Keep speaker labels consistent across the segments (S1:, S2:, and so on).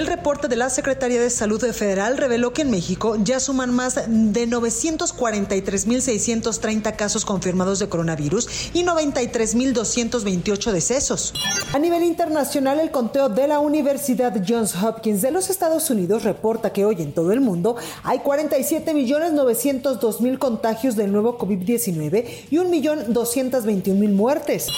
S1: El reporte de la Secretaría de Salud Federal reveló que en México ya suman más de 943.630 casos confirmados de coronavirus y 93.228 decesos. A nivel internacional, el conteo de la Universidad Johns Hopkins de los Estados Unidos reporta que hoy en todo el mundo hay 47.902.000 contagios del nuevo COVID-19 y 1.221.000 muertes.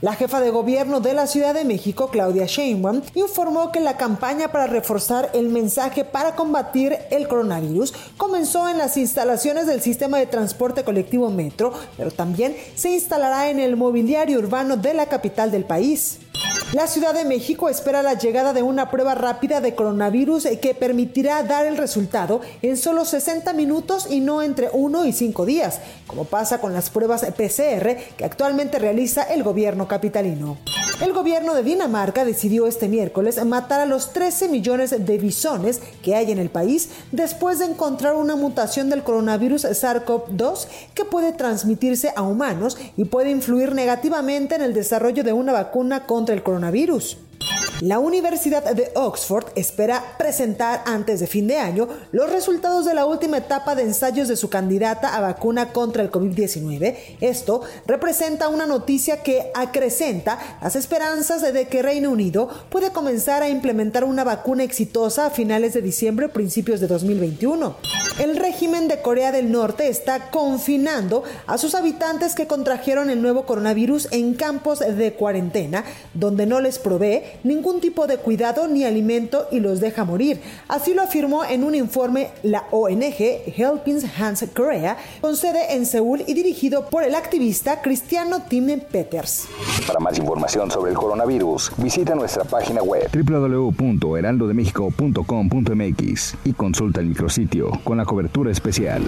S1: La jefa de gobierno de la Ciudad de México, Claudia Sheinbaum, informó que la campaña para reforzar el mensaje para combatir el coronavirus comenzó en las instalaciones del sistema de transporte colectivo Metro, pero también se instalará en el mobiliario urbano de la capital del país. La Ciudad de México espera la llegada de una prueba rápida de coronavirus que permitirá dar el resultado en solo 60 minutos y no entre 1 y 5 días, como pasa con las pruebas PCR que actualmente realiza el gobierno capitalino. El gobierno de Dinamarca decidió este miércoles matar a los 13 millones de bisones que hay en el país después de encontrar una mutación del coronavirus SARS-CoV-2 que puede transmitirse a humanos y puede influir negativamente en el desarrollo de una vacuna contra el coronavirus. La Universidad de Oxford espera presentar antes de fin de año los resultados de la última etapa de ensayos de su candidata a vacuna contra el COVID-19. Esto representa una noticia que acrecenta las esperanzas de que Reino Unido puede comenzar a implementar una vacuna exitosa a finales de diciembre o principios de 2021. El régimen de Corea del Norte está confinando a sus habitantes que contrajeron el nuevo coronavirus en campos de cuarentena, donde no les provee ningún tipo de cuidado ni alimento y los deja morir. Así lo afirmó en un informe la ONG Helping Hands Korea, con sede en Seúl y dirigido por el activista cristiano Tim Peters.
S2: Para más información sobre el coronavirus, visita nuestra página web www.heraldodemexico.com.mx y consulta el micrositio con la cobertura especial.